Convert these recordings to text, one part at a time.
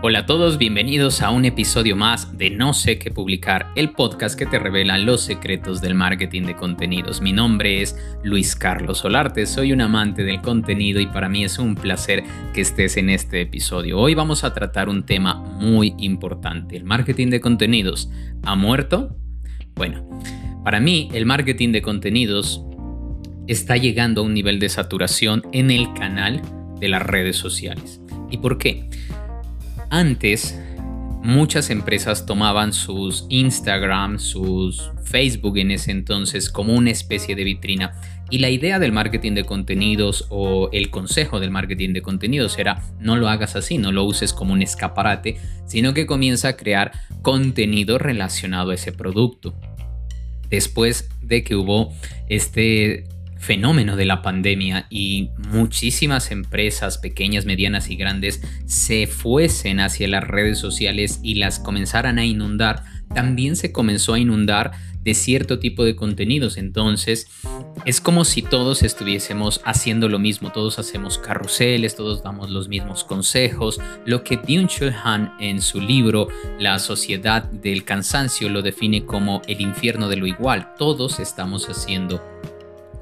Hola a todos, bienvenidos a un episodio más de No sé qué publicar, el podcast que te revela los secretos del marketing de contenidos. Mi nombre es Luis Carlos Solarte, soy un amante del contenido y para mí es un placer que estés en este episodio. Hoy vamos a tratar un tema muy importante, el marketing de contenidos. ¿Ha muerto? Bueno, para mí el marketing de contenidos está llegando a un nivel de saturación en el canal de las redes sociales. ¿Y por qué? Antes, muchas empresas tomaban sus Instagram, sus Facebook en ese entonces como una especie de vitrina. Y la idea del marketing de contenidos o el consejo del marketing de contenidos era no lo hagas así, no lo uses como un escaparate, sino que comienza a crear contenido relacionado a ese producto. Después de que hubo este fenómeno de la pandemia y muchísimas empresas pequeñas, medianas y grandes se fuesen hacia las redes sociales y las comenzaran a inundar, también se comenzó a inundar de cierto tipo de contenidos. Entonces, es como si todos estuviésemos haciendo lo mismo, todos hacemos carruseles, todos damos los mismos consejos. Lo que Byung-Chul Han en su libro La sociedad del cansancio lo define como el infierno de lo igual. Todos estamos haciendo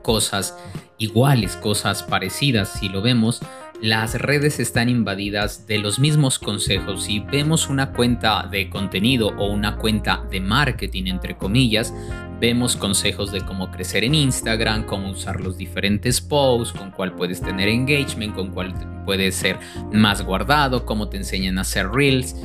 cosas iguales, cosas parecidas. Si lo vemos, las redes están invadidas de los mismos consejos. Si vemos una cuenta de contenido o una cuenta de marketing, entre comillas, vemos consejos de cómo crecer en Instagram, cómo usar los diferentes posts, con cuál puedes tener engagement, con cuál puedes ser más guardado, cómo te enseñan a hacer reels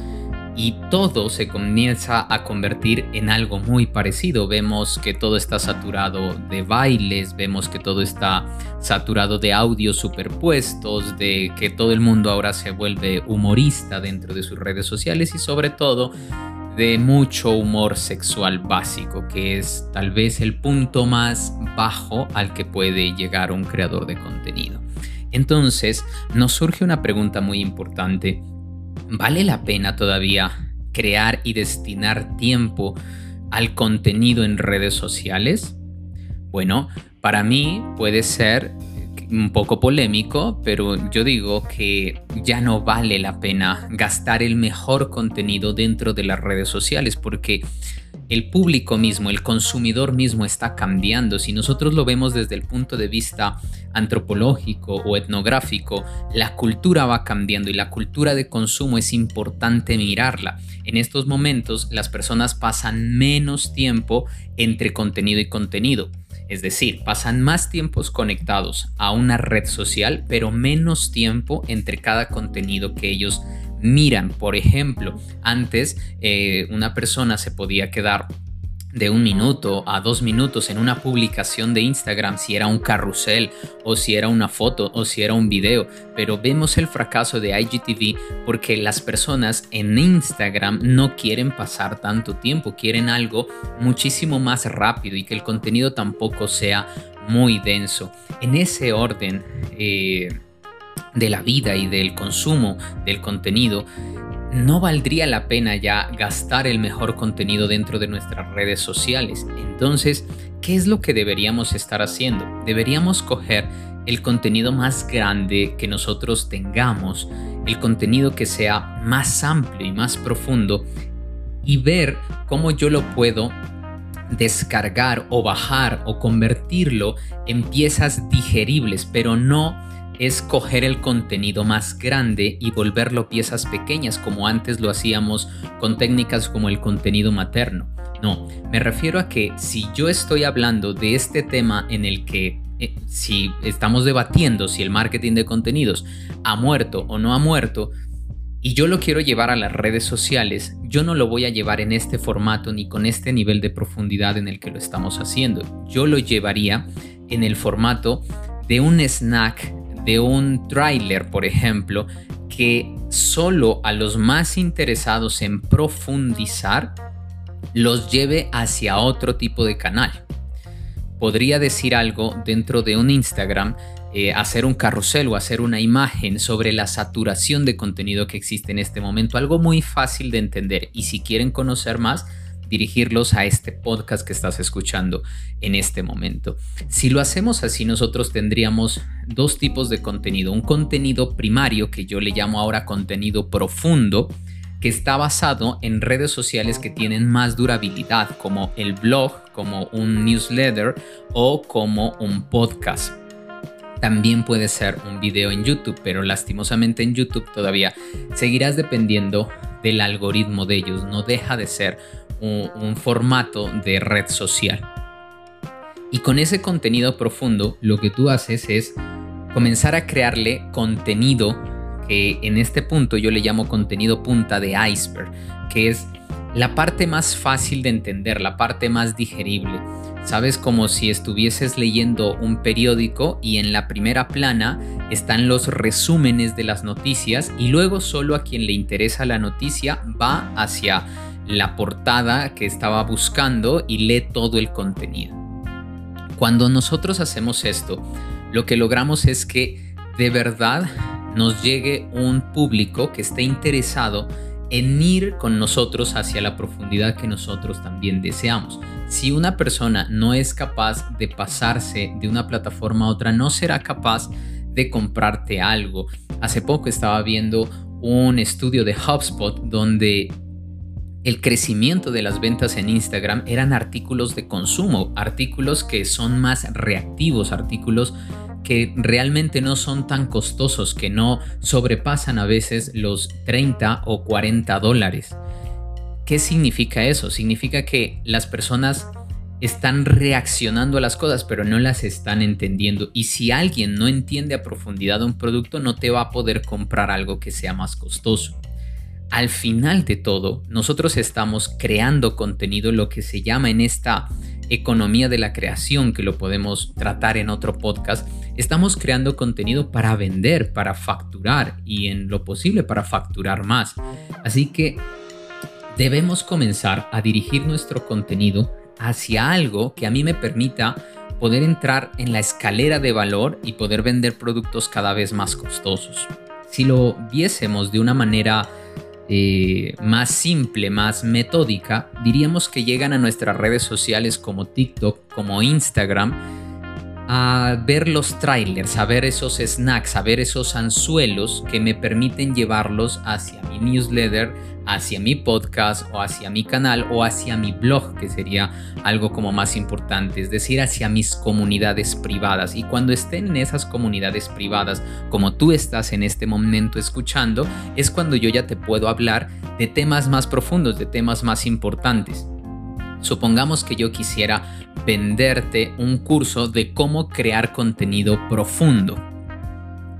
y todo se comienza a convertir en algo muy parecido. Vemos que todo está saturado de bailes, vemos que todo está saturado de audios superpuestos, de que todo el mundo ahora se vuelve humorista dentro de sus redes sociales y sobre todo de mucho humor sexual básico, que es tal vez el punto más bajo al que puede llegar un creador de contenido. Entonces, nos surge una pregunta muy importante ¿Vale la pena todavía crear y destinar tiempo al contenido en redes sociales? Bueno, para mí puede ser un poco polémico, pero yo digo que ya no vale la pena gastar el mejor contenido dentro de las redes sociales porque el público mismo, el consumidor mismo está cambiando. Si nosotros lo vemos desde el punto de vista antropológico o etnográfico, la cultura va cambiando y la cultura de consumo es importante mirarla. En estos momentos las personas pasan menos tiempo entre contenido y contenido. Es decir, pasan más tiempos conectados a una red social, pero menos tiempo entre cada contenido que ellos miran. Por ejemplo, antes eh, una persona se podía quedar de un minuto a dos minutos en una publicación de Instagram si era un carrusel o si era una foto o si era un video, pero vemos el fracaso de IGTV porque las personas en Instagram no quieren pasar tanto tiempo, quieren algo muchísimo más rápido y que el contenido tampoco sea muy denso. En ese orden, eh, de la vida y del consumo del contenido, no valdría la pena ya gastar el mejor contenido dentro de nuestras redes sociales. Entonces, ¿qué es lo que deberíamos estar haciendo? Deberíamos coger el contenido más grande que nosotros tengamos, el contenido que sea más amplio y más profundo y ver cómo yo lo puedo descargar o bajar o convertirlo en piezas digeribles, pero no es coger el contenido más grande y volverlo piezas pequeñas como antes lo hacíamos con técnicas como el contenido materno. No, me refiero a que si yo estoy hablando de este tema en el que eh, si estamos debatiendo si el marketing de contenidos ha muerto o no ha muerto, y yo lo quiero llevar a las redes sociales, yo no lo voy a llevar en este formato ni con este nivel de profundidad en el que lo estamos haciendo. Yo lo llevaría en el formato de un snack de un tráiler, por ejemplo, que solo a los más interesados en profundizar los lleve hacia otro tipo de canal. Podría decir algo dentro de un Instagram, eh, hacer un carrusel o hacer una imagen sobre la saturación de contenido que existe en este momento, algo muy fácil de entender y si quieren conocer más, dirigirlos a este podcast que estás escuchando en este momento. Si lo hacemos así, nosotros tendríamos dos tipos de contenido. Un contenido primario que yo le llamo ahora contenido profundo que está basado en redes sociales que tienen más durabilidad, como el blog, como un newsletter o como un podcast. También puede ser un video en YouTube, pero lastimosamente en YouTube todavía seguirás dependiendo del algoritmo de ellos. No deja de ser un, formato de red social. Y con ese contenido profundo, lo que tú haces es comenzar a crearle contenido que en este punto yo le llamo contenido punta de iceberg, que es la parte más fácil de entender, la parte más digerible. Sabes como si estuvieses leyendo un periódico y en la primera plana están los resúmenes de las noticias y luego solo a quien le interesa la noticia va hacia la portada que estaba buscando y lee todo el contenido. Cuando nosotros hacemos esto, lo que logramos es que de verdad nos llegue un público que esté interesado en ir con nosotros hacia la profundidad que nosotros también deseamos. Si una persona no es capaz de pasarse de una plataforma a otra, no será capaz de comprarte algo. Hace poco estaba viendo un estudio de HubSpot donde el crecimiento de las ventas en Instagram eran artículos de consumo, artículos que son más reactivos, artículos que realmente no son tan costosos, que no sobrepasan a veces los 30 o 40 dólares. ¿Qué significa eso? Significa que las personas están reaccionando a las cosas, pero no las están entendiendo. Y si alguien no entiende a profundidad un producto, no te va a poder comprar algo que sea más costoso. Al final de todo, nosotros estamos creando contenido, lo que se llama en esta economía de la creación, que lo podemos tratar en otro podcast, estamos creando contenido para vender, para facturar y en lo posible para facturar más. Así que debemos comenzar a dirigir nuestro contenido hacia algo que a mí me permita poder entrar en la escalera de valor y poder vender productos cada vez más costosos. Si lo viésemos de una manera eh, más simple, más metódica, diríamos que llegan a nuestras redes sociales como TikTok, como Instagram, a ver los trailers, a ver esos snacks, a ver esos anzuelos que me permiten llevarlos hacia mi newsletter, hacia mi podcast o hacia mi canal o hacia mi blog, que sería algo como más importante, es decir, hacia mis comunidades privadas. Y cuando estén en esas comunidades privadas, como tú estás en este momento escuchando, es cuando yo ya te puedo hablar de temas más profundos, de temas más importantes. Supongamos que yo quisiera venderte un curso de cómo crear contenido profundo.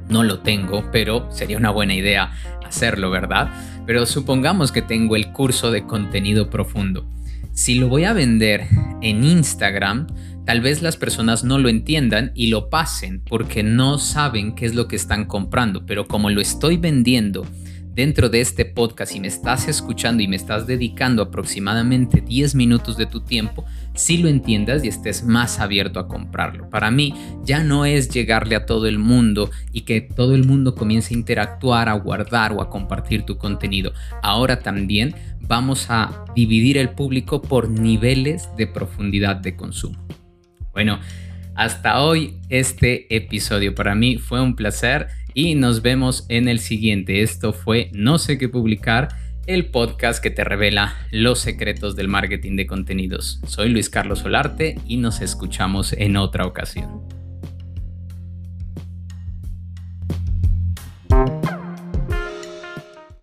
No lo tengo, pero sería una buena idea hacerlo, ¿verdad? Pero supongamos que tengo el curso de contenido profundo. Si lo voy a vender en Instagram, tal vez las personas no lo entiendan y lo pasen porque no saben qué es lo que están comprando, pero como lo estoy vendiendo dentro de este podcast y me estás escuchando y me estás dedicando aproximadamente 10 minutos de tu tiempo, si lo entiendas y estés más abierto a comprarlo. Para mí ya no es llegarle a todo el mundo y que todo el mundo comience a interactuar, a guardar o a compartir tu contenido. Ahora también vamos a dividir el público por niveles de profundidad de consumo. Bueno, hasta hoy este episodio para mí fue un placer y nos vemos en el siguiente. Esto fue No sé qué publicar, el podcast que te revela los secretos del marketing de contenidos. Soy Luis Carlos Solarte y nos escuchamos en otra ocasión.